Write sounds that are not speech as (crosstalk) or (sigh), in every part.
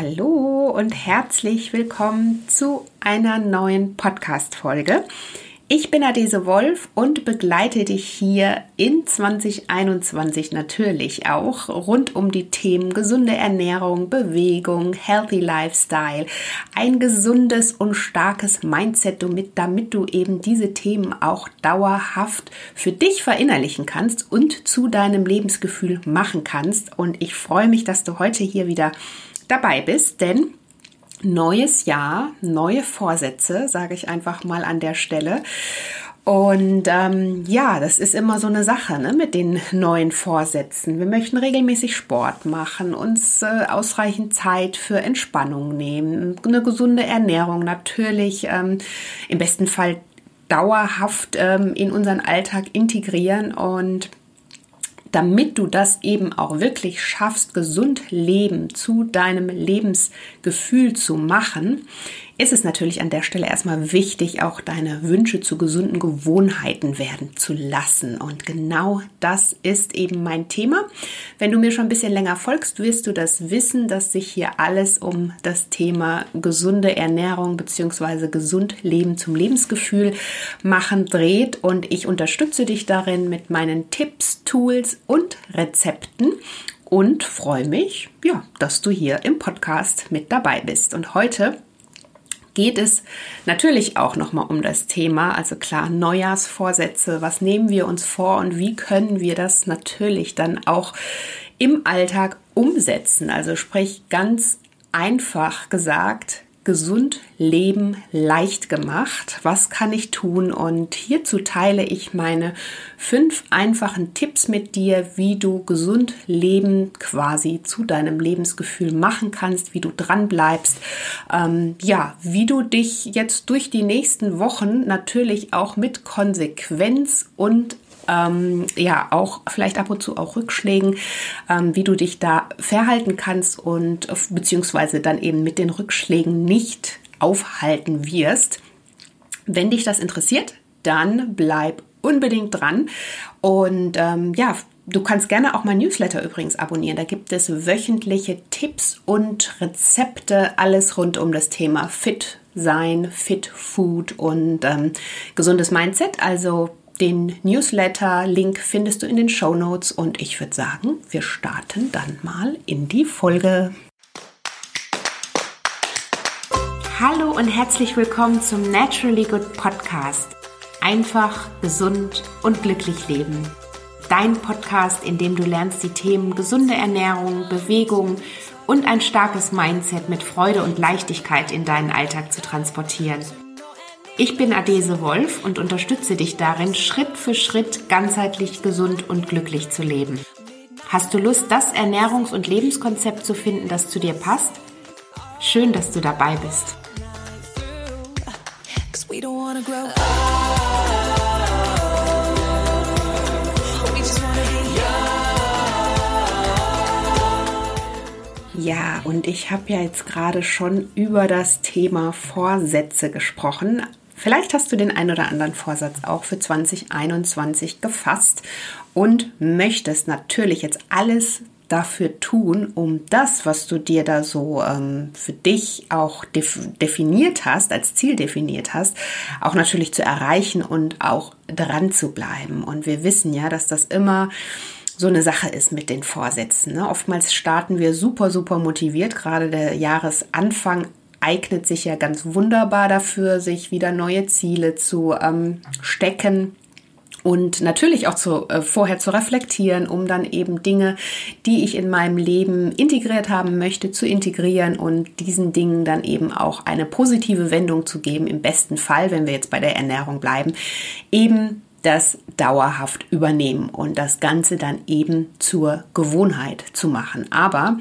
Hallo und herzlich willkommen zu einer neuen Podcast-Folge. Ich bin Adese Wolf und begleite dich hier in 2021 natürlich auch rund um die Themen gesunde Ernährung, Bewegung, Healthy Lifestyle, ein gesundes und starkes Mindset, damit, damit du eben diese Themen auch dauerhaft für dich verinnerlichen kannst und zu deinem Lebensgefühl machen kannst. Und ich freue mich, dass du heute hier wieder dabei bist, denn neues Jahr, neue Vorsätze, sage ich einfach mal an der Stelle. Und ähm, ja, das ist immer so eine Sache ne, mit den neuen Vorsätzen. Wir möchten regelmäßig Sport machen, uns äh, ausreichend Zeit für Entspannung nehmen, eine gesunde Ernährung natürlich, ähm, im besten Fall dauerhaft ähm, in unseren Alltag integrieren und damit du das eben auch wirklich schaffst, gesund leben zu deinem Lebensgefühl zu machen, ist es natürlich an der Stelle erstmal wichtig, auch deine Wünsche zu gesunden Gewohnheiten werden zu lassen. Und genau das ist eben mein Thema. Wenn du mir schon ein bisschen länger folgst, wirst du das wissen, dass sich hier alles um das Thema gesunde Ernährung bzw. gesund Leben zum Lebensgefühl machen dreht. Und ich unterstütze dich darin mit meinen Tipps, Tools und Rezepten und freue mich, ja, dass du hier im Podcast mit dabei bist. Und heute geht es natürlich auch nochmal um das Thema, also klar, Neujahrsvorsätze, was nehmen wir uns vor und wie können wir das natürlich dann auch im Alltag umsetzen. Also sprich ganz einfach gesagt, gesund leben leicht gemacht. Was kann ich tun? Und hierzu teile ich meine fünf einfachen Tipps mit dir, wie du gesund leben quasi zu deinem Lebensgefühl machen kannst, wie du dran bleibst. Ähm, ja, wie du dich jetzt durch die nächsten Wochen natürlich auch mit Konsequenz und ähm, ja auch vielleicht ab und zu auch Rückschlägen, ähm, wie du dich da verhalten kannst und beziehungsweise dann eben mit den Rückschlägen nicht aufhalten wirst. Wenn dich das interessiert, dann bleib unbedingt dran und ähm, ja, Du kannst gerne auch mein Newsletter übrigens abonnieren. Da gibt es wöchentliche Tipps und Rezepte, alles rund um das Thema Fit sein, Fit Food und ähm, gesundes Mindset. Also den Newsletter-Link findest du in den Show Notes und ich würde sagen, wir starten dann mal in die Folge. Hallo und herzlich willkommen zum Naturally Good Podcast. Einfach, gesund und glücklich leben. Dein Podcast, in dem du lernst, die Themen gesunde Ernährung, Bewegung und ein starkes Mindset mit Freude und Leichtigkeit in deinen Alltag zu transportieren. Ich bin Adese Wolf und unterstütze dich darin, Schritt für Schritt ganzheitlich gesund und glücklich zu leben. Hast du Lust, das Ernährungs- und Lebenskonzept zu finden, das zu dir passt? Schön, dass du dabei bist. Ja, und ich habe ja jetzt gerade schon über das Thema Vorsätze gesprochen. Vielleicht hast du den ein oder anderen Vorsatz auch für 2021 gefasst und möchtest natürlich jetzt alles dafür tun, um das, was du dir da so ähm, für dich auch def definiert hast, als Ziel definiert hast, auch natürlich zu erreichen und auch dran zu bleiben. Und wir wissen ja, dass das immer so eine Sache ist mit den Vorsätzen. Ne? Oftmals starten wir super, super motiviert. Gerade der Jahresanfang eignet sich ja ganz wunderbar dafür, sich wieder neue Ziele zu ähm, stecken und natürlich auch zu, äh, vorher zu reflektieren, um dann eben Dinge, die ich in meinem Leben integriert haben möchte, zu integrieren und diesen Dingen dann eben auch eine positive Wendung zu geben. Im besten Fall, wenn wir jetzt bei der Ernährung bleiben, eben das dauerhaft übernehmen und das Ganze dann eben zur Gewohnheit zu machen. Aber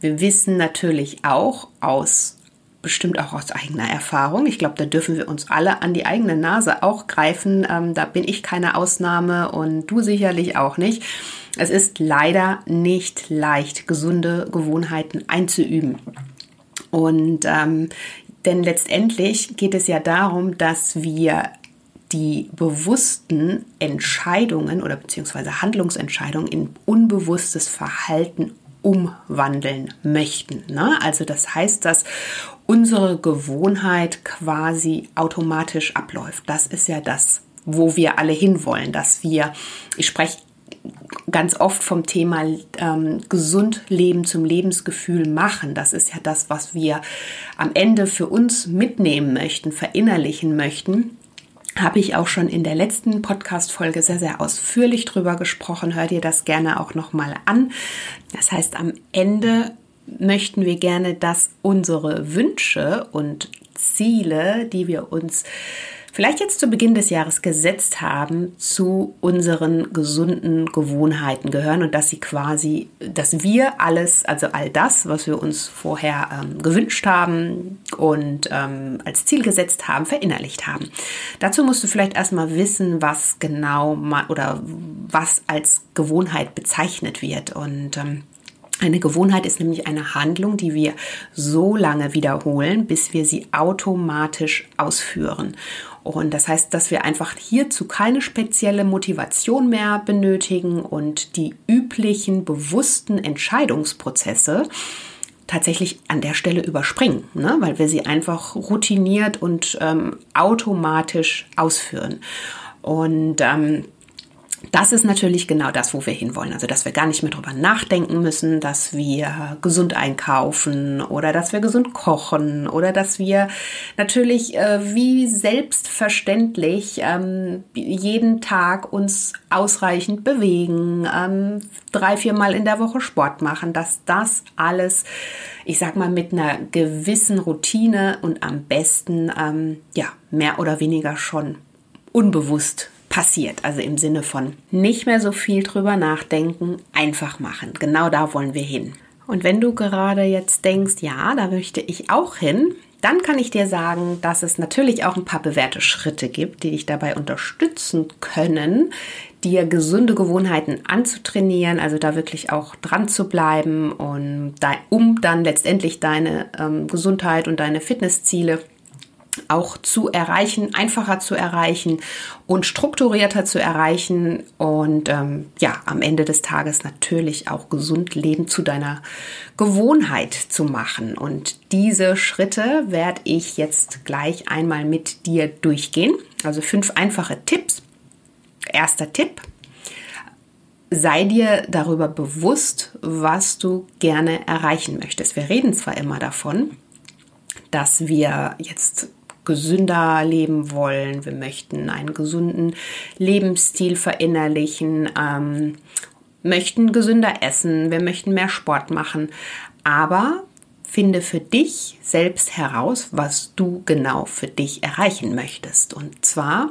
wir wissen natürlich auch aus bestimmt auch aus eigener Erfahrung. Ich glaube, da dürfen wir uns alle an die eigene Nase auch greifen. Ähm, da bin ich keine Ausnahme und du sicherlich auch nicht. Es ist leider nicht leicht, gesunde Gewohnheiten einzuüben. Und ähm, denn letztendlich geht es ja darum, dass wir die bewussten Entscheidungen oder beziehungsweise Handlungsentscheidungen in unbewusstes Verhalten umwandeln möchten. Ne? Also das heißt, dass unsere Gewohnheit quasi automatisch abläuft. Das ist ja das, wo wir alle hinwollen, dass wir, ich spreche ganz oft vom Thema ähm, gesund leben zum Lebensgefühl machen. Das ist ja das, was wir am Ende für uns mitnehmen möchten, verinnerlichen möchten habe ich auch schon in der letzten Podcast-Folge sehr, sehr ausführlich drüber gesprochen. Hör dir das gerne auch nochmal an. Das heißt, am Ende möchten wir gerne, dass unsere Wünsche und Ziele, die wir uns vielleicht jetzt zu Beginn des Jahres gesetzt haben, zu unseren gesunden Gewohnheiten gehören und dass sie quasi, dass wir alles, also all das, was wir uns vorher ähm, gewünscht haben und ähm, als Ziel gesetzt haben, verinnerlicht haben. Dazu musst du vielleicht erstmal wissen, was genau mal oder was als Gewohnheit bezeichnet wird und ähm, eine Gewohnheit ist nämlich eine Handlung, die wir so lange wiederholen, bis wir sie automatisch ausführen. Und das heißt, dass wir einfach hierzu keine spezielle Motivation mehr benötigen und die üblichen bewussten Entscheidungsprozesse tatsächlich an der Stelle überspringen, ne? weil wir sie einfach routiniert und ähm, automatisch ausführen. Und ähm, das ist natürlich genau das, wo wir hinwollen. Also, dass wir gar nicht mehr drüber nachdenken müssen, dass wir gesund einkaufen oder dass wir gesund kochen oder dass wir natürlich äh, wie selbstverständlich ähm, jeden Tag uns ausreichend bewegen, ähm, drei, viermal in der Woche Sport machen, dass das alles, ich sag mal, mit einer gewissen Routine und am besten, ähm, ja, mehr oder weniger schon unbewusst passiert. Also im Sinne von nicht mehr so viel drüber nachdenken, einfach machen. Genau da wollen wir hin. Und wenn du gerade jetzt denkst, ja, da möchte ich auch hin, dann kann ich dir sagen, dass es natürlich auch ein paar bewährte Schritte gibt, die dich dabei unterstützen können, dir gesunde Gewohnheiten anzutrainieren, also da wirklich auch dran zu bleiben und um dann letztendlich deine ähm, Gesundheit und deine Fitnessziele auch zu erreichen, einfacher zu erreichen und strukturierter zu erreichen und ähm, ja, am Ende des Tages natürlich auch gesund leben zu deiner Gewohnheit zu machen. Und diese Schritte werde ich jetzt gleich einmal mit dir durchgehen. Also fünf einfache Tipps. Erster Tipp. Sei dir darüber bewusst, was du gerne erreichen möchtest. Wir reden zwar immer davon, dass wir jetzt gesünder leben wollen, wir möchten einen gesunden Lebensstil verinnerlichen, ähm, möchten gesünder essen, wir möchten mehr Sport machen, aber finde für dich selbst heraus, was du genau für dich erreichen möchtest. Und zwar,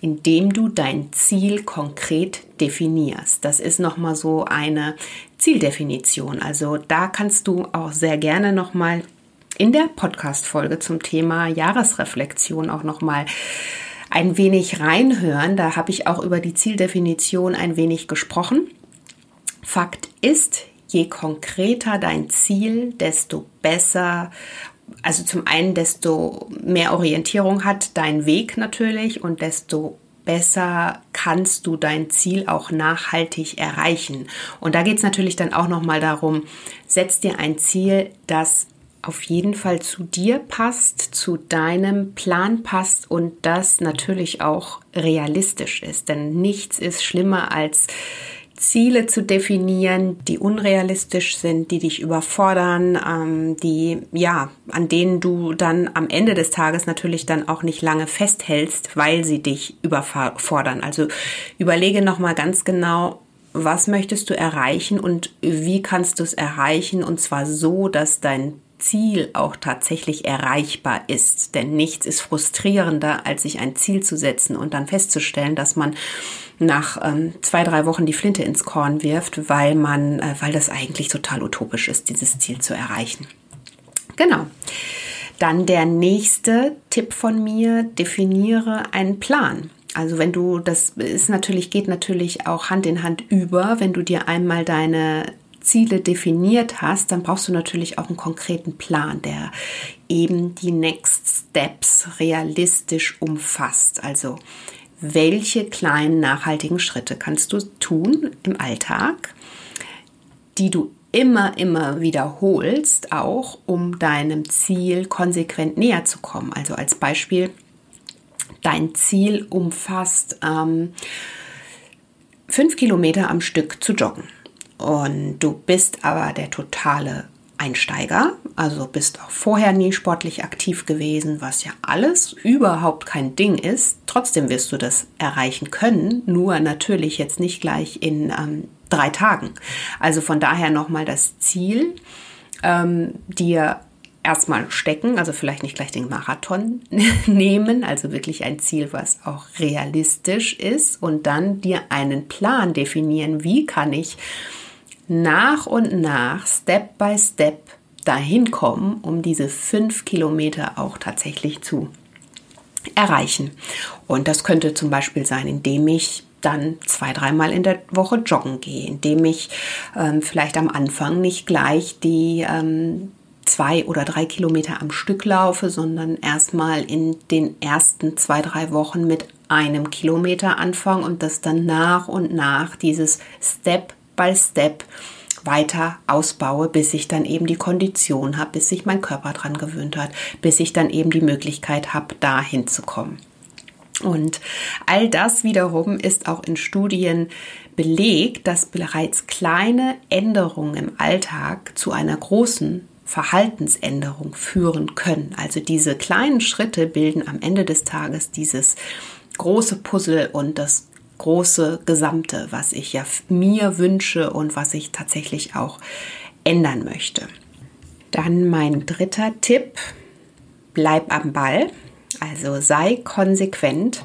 indem du dein Ziel konkret definierst. Das ist nochmal so eine Zieldefinition. Also da kannst du auch sehr gerne nochmal in der Podcast-Folge zum Thema Jahresreflexion auch nochmal ein wenig reinhören. Da habe ich auch über die Zieldefinition ein wenig gesprochen. Fakt ist, je konkreter dein Ziel, desto besser, also zum einen, desto mehr Orientierung hat dein Weg natürlich und desto besser kannst du dein Ziel auch nachhaltig erreichen. Und da geht es natürlich dann auch nochmal darum, setz dir ein Ziel, das auf jeden Fall zu dir passt, zu deinem Plan passt und das natürlich auch realistisch ist. Denn nichts ist schlimmer als Ziele zu definieren, die unrealistisch sind, die dich überfordern, ähm, die ja, an denen du dann am Ende des Tages natürlich dann auch nicht lange festhältst, weil sie dich überfordern. Also überlege noch mal ganz genau, was möchtest du erreichen und wie kannst du es erreichen und zwar so, dass dein Ziel auch tatsächlich erreichbar ist. Denn nichts ist frustrierender, als sich ein Ziel zu setzen und dann festzustellen, dass man nach ähm, zwei, drei Wochen die Flinte ins Korn wirft, weil man, äh, weil das eigentlich total utopisch ist, dieses Ziel zu erreichen. Genau. Dann der nächste Tipp von mir, definiere einen Plan. Also wenn du, das ist natürlich, geht natürlich auch Hand in Hand über, wenn du dir einmal deine Ziele definiert hast, dann brauchst du natürlich auch einen konkreten Plan, der eben die Next Steps realistisch umfasst. Also welche kleinen nachhaltigen Schritte kannst du tun im Alltag, die du immer, immer wiederholst, auch um deinem Ziel konsequent näher zu kommen. Also als Beispiel, dein Ziel umfasst ähm, fünf Kilometer am Stück zu joggen. Und du bist aber der totale Einsteiger, also bist auch vorher nie sportlich aktiv gewesen, was ja alles überhaupt kein Ding ist. Trotzdem wirst du das erreichen können, nur natürlich jetzt nicht gleich in ähm, drei Tagen. Also von daher nochmal das Ziel, ähm, dir erstmal stecken, also vielleicht nicht gleich den Marathon (laughs) nehmen, also wirklich ein Ziel, was auch realistisch ist und dann dir einen Plan definieren, wie kann ich nach und nach, Step by Step dahin kommen, um diese fünf Kilometer auch tatsächlich zu erreichen. Und das könnte zum Beispiel sein, indem ich dann zwei, dreimal in der Woche joggen gehe, indem ich ähm, vielleicht am Anfang nicht gleich die ähm, zwei oder drei Kilometer am Stück laufe, sondern erstmal in den ersten zwei, drei Wochen mit einem Kilometer anfange und das dann nach und nach dieses Step by Step weiter ausbaue, bis ich dann eben die Kondition habe, bis sich mein Körper dran gewöhnt hat, bis ich dann eben die Möglichkeit habe, da hinzukommen. Und all das wiederum ist auch in Studien belegt, dass bereits kleine Änderungen im Alltag zu einer großen Verhaltensänderung führen können. Also diese kleinen Schritte bilden am Ende des Tages dieses große Puzzle und das große Gesamte, was ich ja mir wünsche und was ich tatsächlich auch ändern möchte. Dann mein dritter Tipp, bleib am Ball, also sei konsequent.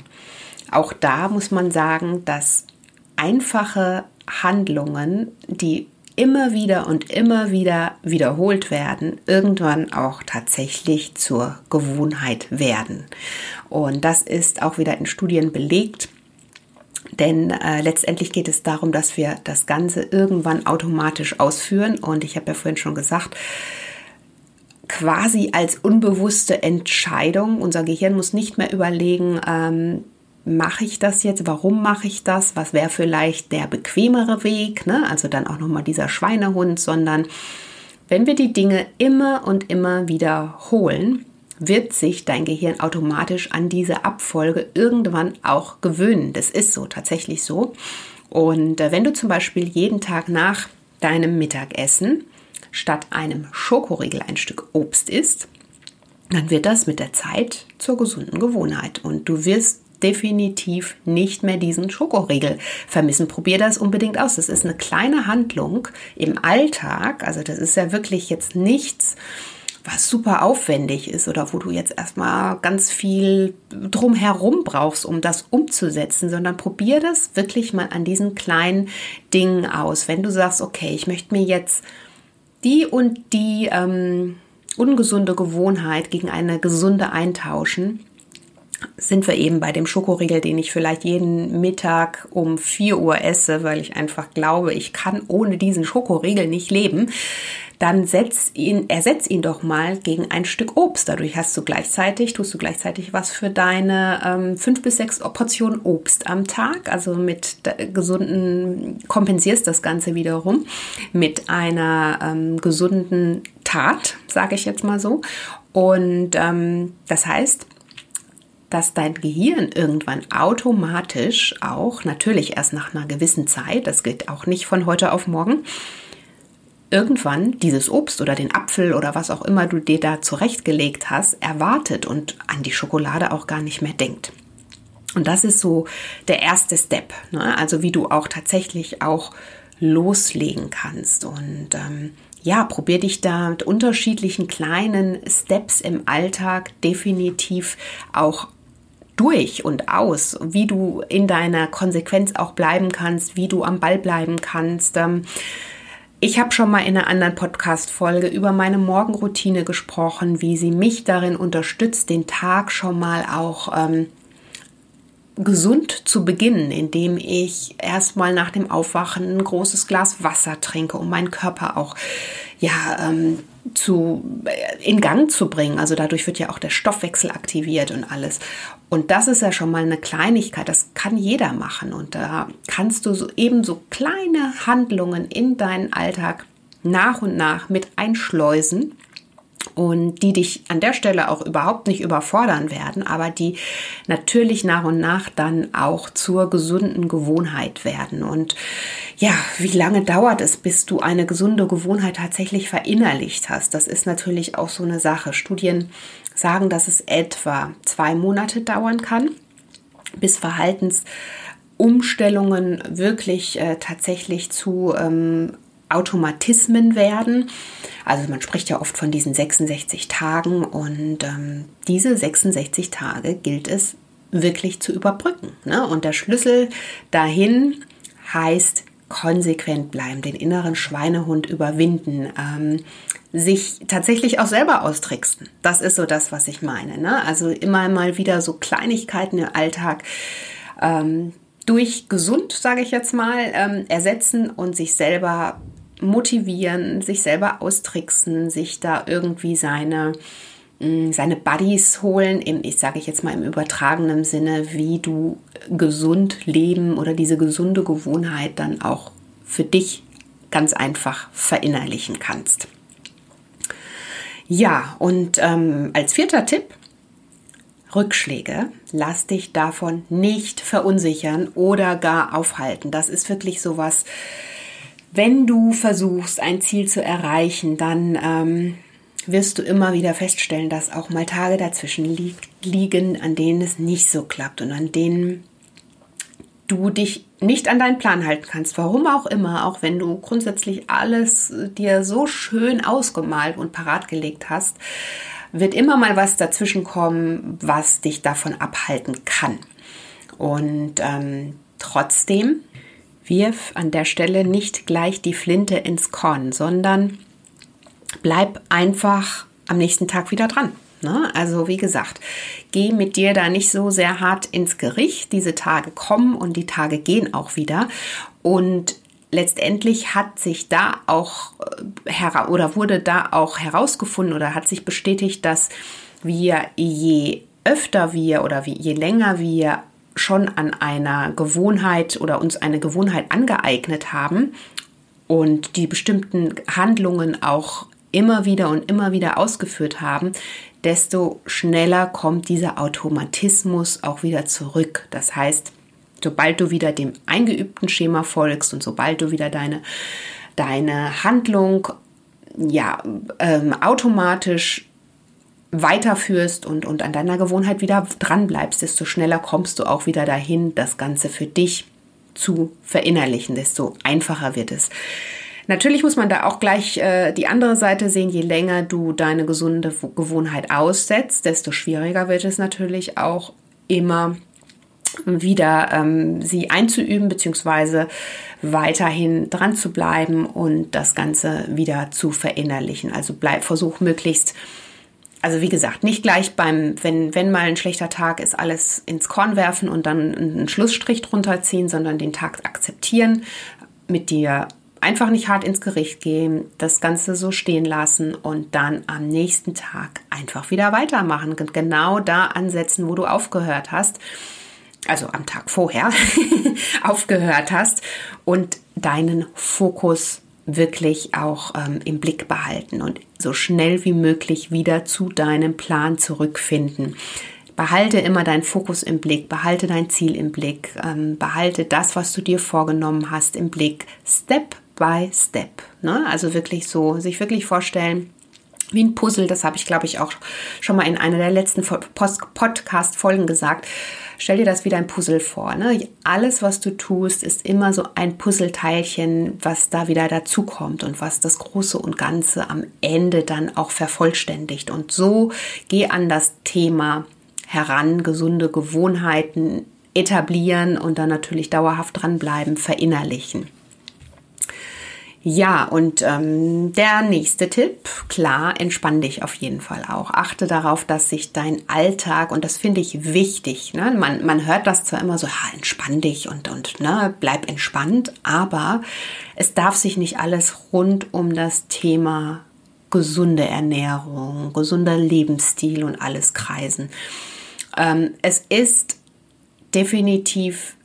Auch da muss man sagen, dass einfache Handlungen, die immer wieder und immer wieder wiederholt werden, irgendwann auch tatsächlich zur Gewohnheit werden. Und das ist auch wieder in Studien belegt. Denn äh, letztendlich geht es darum, dass wir das Ganze irgendwann automatisch ausführen. Und ich habe ja vorhin schon gesagt, quasi als unbewusste Entscheidung. Unser Gehirn muss nicht mehr überlegen, ähm, mache ich das jetzt? Warum mache ich das? Was wäre vielleicht der bequemere Weg? Ne? Also dann auch nochmal dieser Schweinehund, sondern wenn wir die Dinge immer und immer wiederholen, wird sich dein Gehirn automatisch an diese Abfolge irgendwann auch gewöhnen. Das ist so, tatsächlich so. Und äh, wenn du zum Beispiel jeden Tag nach deinem Mittagessen statt einem Schokoriegel ein Stück Obst isst, dann wird das mit der Zeit zur gesunden Gewohnheit und du wirst definitiv nicht mehr diesen Schokoriegel vermissen. Probier das unbedingt aus. Das ist eine kleine Handlung im Alltag. Also das ist ja wirklich jetzt nichts, was super aufwendig ist oder wo du jetzt erstmal ganz viel drumherum brauchst, um das umzusetzen, sondern probier das wirklich mal an diesen kleinen Dingen aus. Wenn du sagst, okay, ich möchte mir jetzt die und die ähm, ungesunde Gewohnheit gegen eine gesunde eintauschen, sind wir eben bei dem Schokoriegel, den ich vielleicht jeden Mittag um 4 Uhr esse, weil ich einfach glaube, ich kann ohne diesen Schokoriegel nicht leben dann setz ihn, ersetz ihn doch mal gegen ein Stück Obst. Dadurch hast du gleichzeitig, tust du gleichzeitig was für deine ähm, fünf bis sechs Portionen Obst am Tag. Also mit gesunden, kompensierst das Ganze wiederum mit einer ähm, gesunden Tat, sage ich jetzt mal so. Und ähm, das heißt, dass dein Gehirn irgendwann automatisch auch, natürlich erst nach einer gewissen Zeit, das geht auch nicht von heute auf morgen, irgendwann dieses Obst oder den Apfel oder was auch immer du dir da zurechtgelegt hast, erwartet und an die Schokolade auch gar nicht mehr denkt. Und das ist so der erste Step, ne? also wie du auch tatsächlich auch loslegen kannst. Und ähm, ja, probier dich da mit unterschiedlichen kleinen Steps im Alltag definitiv auch durch und aus, wie du in deiner Konsequenz auch bleiben kannst, wie du am Ball bleiben kannst. Ähm, ich habe schon mal in einer anderen Podcast-Folge über meine Morgenroutine gesprochen, wie sie mich darin unterstützt, den Tag schon mal auch ähm, gesund zu beginnen, indem ich erstmal nach dem Aufwachen ein großes Glas Wasser trinke, um meinen Körper auch ja ähm, zu äh, in Gang zu bringen. Also dadurch wird ja auch der Stoffwechsel aktiviert und alles. Und das ist ja schon mal eine Kleinigkeit, das kann jeder machen. Und da kannst du so eben so kleine Handlungen in deinen Alltag nach und nach mit einschleusen und die dich an der Stelle auch überhaupt nicht überfordern werden, aber die natürlich nach und nach dann auch zur gesunden Gewohnheit werden. Und ja, wie lange dauert es, bis du eine gesunde Gewohnheit tatsächlich verinnerlicht hast? Das ist natürlich auch so eine Sache. Studien sagen, dass es etwa zwei Monate dauern kann, bis Verhaltensumstellungen wirklich äh, tatsächlich zu ähm, Automatismen werden. Also man spricht ja oft von diesen 66 Tagen und ähm, diese 66 Tage gilt es wirklich zu überbrücken. Ne? Und der Schlüssel dahin heißt konsequent bleiben, den inneren Schweinehund überwinden, ähm, sich tatsächlich auch selber austricksen. Das ist so das, was ich meine. Ne? Also immer mal wieder so Kleinigkeiten im Alltag ähm, durch gesund, sage ich jetzt mal, ähm, ersetzen und sich selber motivieren, sich selber austricksen, sich da irgendwie seine mm, seine Buddies holen, im, ich sage ich jetzt mal im übertragenen Sinne, wie du gesund leben oder diese gesunde Gewohnheit dann auch für dich ganz einfach verinnerlichen kannst. Ja, und ähm, als vierter Tipp, Rückschläge, lass dich davon nicht verunsichern oder gar aufhalten. Das ist wirklich sowas, wenn du versuchst, ein Ziel zu erreichen, dann ähm, wirst du immer wieder feststellen, dass auch mal Tage dazwischen li liegen, an denen es nicht so klappt und an denen du dich nicht an deinen Plan halten kannst. Warum auch immer, auch wenn du grundsätzlich alles dir so schön ausgemalt und parat gelegt hast, wird immer mal was dazwischen kommen, was dich davon abhalten kann. Und ähm, trotzdem wirf an der Stelle nicht gleich die Flinte ins Korn, sondern bleib einfach am nächsten Tag wieder dran. Ne? Also wie gesagt, geh mit dir da nicht so sehr hart ins Gericht. Diese Tage kommen und die Tage gehen auch wieder. Und letztendlich hat sich da auch äh, oder wurde da auch herausgefunden oder hat sich bestätigt, dass wir je öfter wir oder je länger wir schon an einer Gewohnheit oder uns eine Gewohnheit angeeignet haben und die bestimmten Handlungen auch immer wieder und immer wieder ausgeführt haben, desto schneller kommt dieser Automatismus auch wieder zurück. Das heißt, sobald du wieder dem eingeübten Schema folgst und sobald du wieder deine, deine Handlung ja, ähm, automatisch weiterführst und, und an deiner Gewohnheit wieder dran bleibst, desto schneller kommst du auch wieder dahin, das Ganze für dich zu verinnerlichen, desto einfacher wird es. Natürlich muss man da auch gleich äh, die andere Seite sehen. Je länger du deine gesunde Gewohnheit aussetzt, desto schwieriger wird es natürlich auch immer wieder ähm, sie einzuüben beziehungsweise weiterhin dran zu bleiben und das Ganze wieder zu verinnerlichen. Also bleib, versuch möglichst also wie gesagt, nicht gleich beim, wenn, wenn mal ein schlechter Tag ist, alles ins Korn werfen und dann einen Schlussstrich drunter ziehen, sondern den Tag akzeptieren, mit dir einfach nicht hart ins Gericht gehen, das Ganze so stehen lassen und dann am nächsten Tag einfach wieder weitermachen und genau da ansetzen, wo du aufgehört hast. Also am Tag vorher (laughs) aufgehört hast und deinen Fokus wirklich auch ähm, im Blick behalten und so schnell wie möglich wieder zu deinem Plan zurückfinden. Behalte immer deinen Fokus im Blick, behalte dein Ziel im Blick, ähm, behalte das, was du dir vorgenommen hast, im Blick, Step by Step. Ne? Also wirklich so, sich wirklich vorstellen, wie ein Puzzle, das habe ich, glaube ich, auch schon mal in einer der letzten Podcast-Folgen gesagt. Stell dir das wie ein Puzzle vor. Ne? Alles, was du tust, ist immer so ein Puzzleteilchen, was da wieder dazukommt und was das Große und Ganze am Ende dann auch vervollständigt. Und so geh an das Thema heran, gesunde Gewohnheiten etablieren und dann natürlich dauerhaft dranbleiben, verinnerlichen. Ja, und ähm, der nächste Tipp, klar, entspann dich auf jeden Fall auch. Achte darauf, dass sich dein Alltag, und das finde ich wichtig, ne? man, man hört das zwar immer so, ha, entspann dich und, und ne, bleib entspannt, aber es darf sich nicht alles rund um das Thema gesunde Ernährung, gesunder Lebensstil und alles kreisen. Ähm, es ist definitiv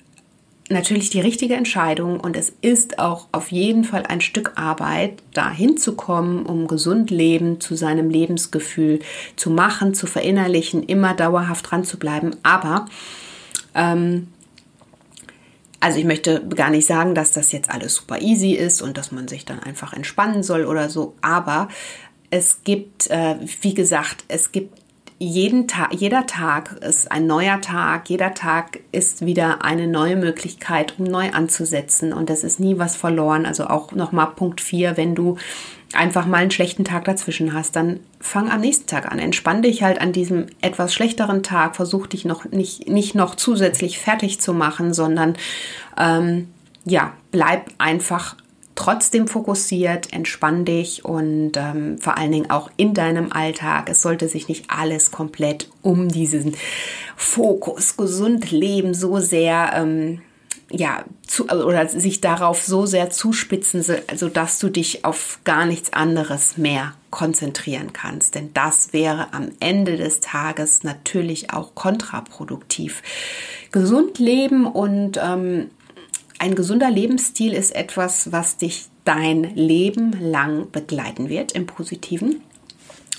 natürlich die richtige Entscheidung und es ist auch auf jeden Fall ein Stück Arbeit, dahin zu kommen, um gesund leben, zu seinem Lebensgefühl zu machen, zu verinnerlichen, immer dauerhaft dran zu bleiben. Aber ähm, also ich möchte gar nicht sagen, dass das jetzt alles super easy ist und dass man sich dann einfach entspannen soll oder so, aber es gibt, äh, wie gesagt, es gibt jeden Tag, jeder Tag ist ein neuer Tag, jeder Tag ist wieder eine neue Möglichkeit, um neu anzusetzen und das ist nie was verloren. Also auch nochmal Punkt 4, wenn du einfach mal einen schlechten Tag dazwischen hast, dann fang am nächsten Tag an. Entspann dich halt an diesem etwas schlechteren Tag, versuch dich noch nicht, nicht noch zusätzlich fertig zu machen, sondern ähm, ja, bleib einfach trotzdem fokussiert, entspann dich und ähm, vor allen Dingen auch in deinem Alltag. Es sollte sich nicht alles komplett um diesen Fokus, gesund leben, so sehr ähm, ja, zu, oder sich darauf so sehr zuspitzen, also dass du dich auf gar nichts anderes mehr konzentrieren kannst. Denn das wäre am Ende des Tages natürlich auch kontraproduktiv. Gesund leben und ähm, ein gesunder Lebensstil ist etwas, was dich dein Leben lang begleiten wird im Positiven.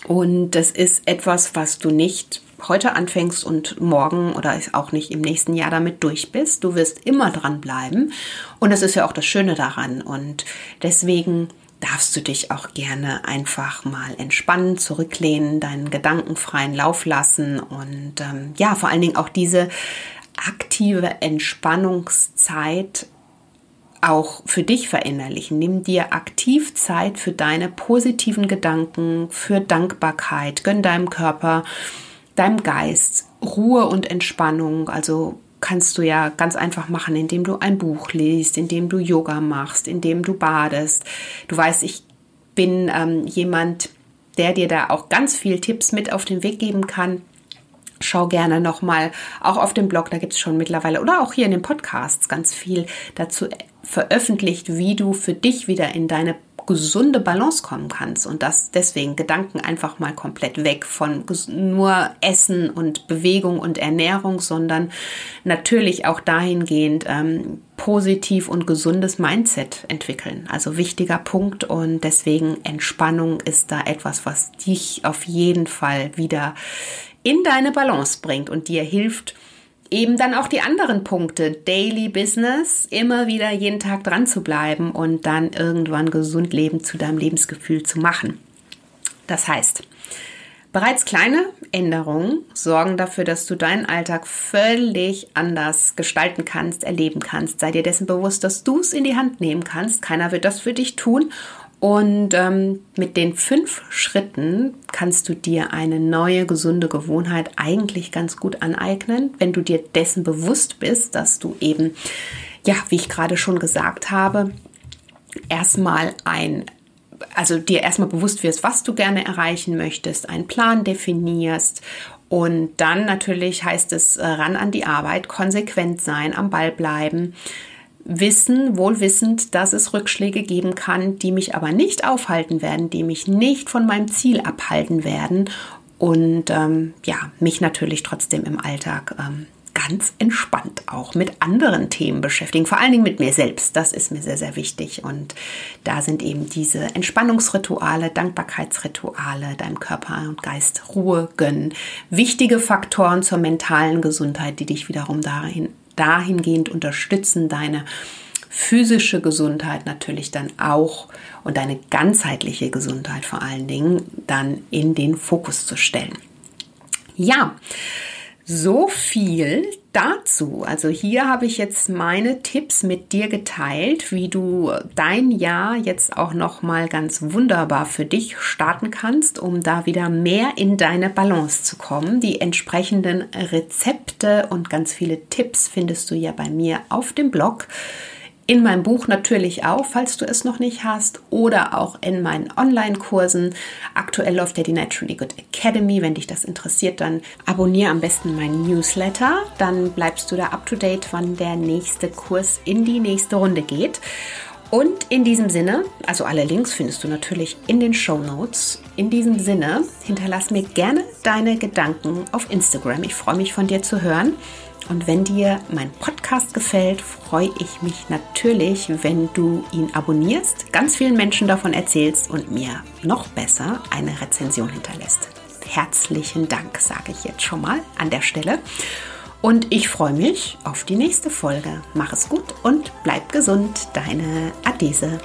Und das ist etwas, was du nicht heute anfängst und morgen oder auch nicht im nächsten Jahr damit durch bist. Du wirst immer dran bleiben. Und das ist ja auch das Schöne daran. Und deswegen darfst du dich auch gerne einfach mal entspannen, zurücklehnen, deinen gedankenfreien Lauf lassen und ähm, ja, vor allen Dingen auch diese aktive Entspannungszeit auch für dich verinnerlichen. Nimm dir aktiv Zeit für deine positiven Gedanken, für Dankbarkeit. Gönn deinem Körper, deinem Geist Ruhe und Entspannung. Also kannst du ja ganz einfach machen, indem du ein Buch liest, indem du Yoga machst, indem du badest. Du weißt, ich bin ähm, jemand, der dir da auch ganz viel Tipps mit auf den Weg geben kann schau gerne nochmal auch auf dem Blog, da gibt es schon mittlerweile oder auch hier in den Podcasts ganz viel dazu veröffentlicht, wie du für dich wieder in deine gesunde Balance kommen kannst und das deswegen Gedanken einfach mal komplett weg von nur Essen und Bewegung und Ernährung, sondern natürlich auch dahingehend ähm, positiv und gesundes Mindset entwickeln. Also wichtiger Punkt und deswegen Entspannung ist da etwas, was dich auf jeden Fall wieder in deine Balance bringt und dir hilft, eben dann auch die anderen Punkte, Daily Business, immer wieder jeden Tag dran zu bleiben und dann irgendwann gesund leben zu deinem Lebensgefühl zu machen. Das heißt, bereits kleine Änderungen sorgen dafür, dass du deinen Alltag völlig anders gestalten kannst, erleben kannst. Sei dir dessen bewusst, dass du es in die Hand nehmen kannst. Keiner wird das für dich tun und ähm, mit den fünf Schritten kannst du dir eine neue gesunde Gewohnheit eigentlich ganz gut aneignen, wenn du dir dessen bewusst bist, dass du eben, ja, wie ich gerade schon gesagt habe, erstmal ein also dir erstmal bewusst wirst, was du gerne erreichen möchtest, einen Plan definierst. Und dann natürlich heißt es äh, ran an die Arbeit, konsequent sein, am Ball bleiben, wissen, wohlwissend, dass es Rückschläge geben kann, die mich aber nicht aufhalten werden, die mich nicht von meinem Ziel abhalten werden und ähm, ja, mich natürlich trotzdem im Alltag ähm, ganz entspannt auch mit anderen Themen beschäftigen, vor allen Dingen mit mir selbst. Das ist mir sehr, sehr wichtig. Und da sind eben diese Entspannungsrituale, Dankbarkeitsrituale, deinem Körper und Geist Ruhe gönnen, wichtige Faktoren zur mentalen Gesundheit, die dich wiederum dahin dahingehend unterstützen, deine physische Gesundheit natürlich dann auch und deine ganzheitliche Gesundheit vor allen Dingen dann in den Fokus zu stellen. Ja, so viel dazu. Also hier habe ich jetzt meine Tipps mit dir geteilt, wie du dein Jahr jetzt auch noch mal ganz wunderbar für dich starten kannst, um da wieder mehr in deine Balance zu kommen. Die entsprechenden Rezepte und ganz viele Tipps findest du ja bei mir auf dem Blog in meinem Buch natürlich auch, falls du es noch nicht hast, oder auch in meinen Online-Kursen. Aktuell läuft ja die Naturally Good Academy. Wenn dich das interessiert, dann abonniere am besten meinen Newsletter. Dann bleibst du da up to date, wann der nächste Kurs in die nächste Runde geht. Und in diesem Sinne, also alle Links findest du natürlich in den Show Notes. In diesem Sinne, hinterlass mir gerne deine Gedanken auf Instagram. Ich freue mich von dir zu hören. Und wenn dir mein Podcast gefällt, freue ich mich natürlich, wenn du ihn abonnierst, ganz vielen Menschen davon erzählst und mir noch besser eine Rezension hinterlässt. Herzlichen Dank, sage ich jetzt schon mal an der Stelle. Und ich freue mich auf die nächste Folge. Mach es gut und bleib gesund. Deine Adese.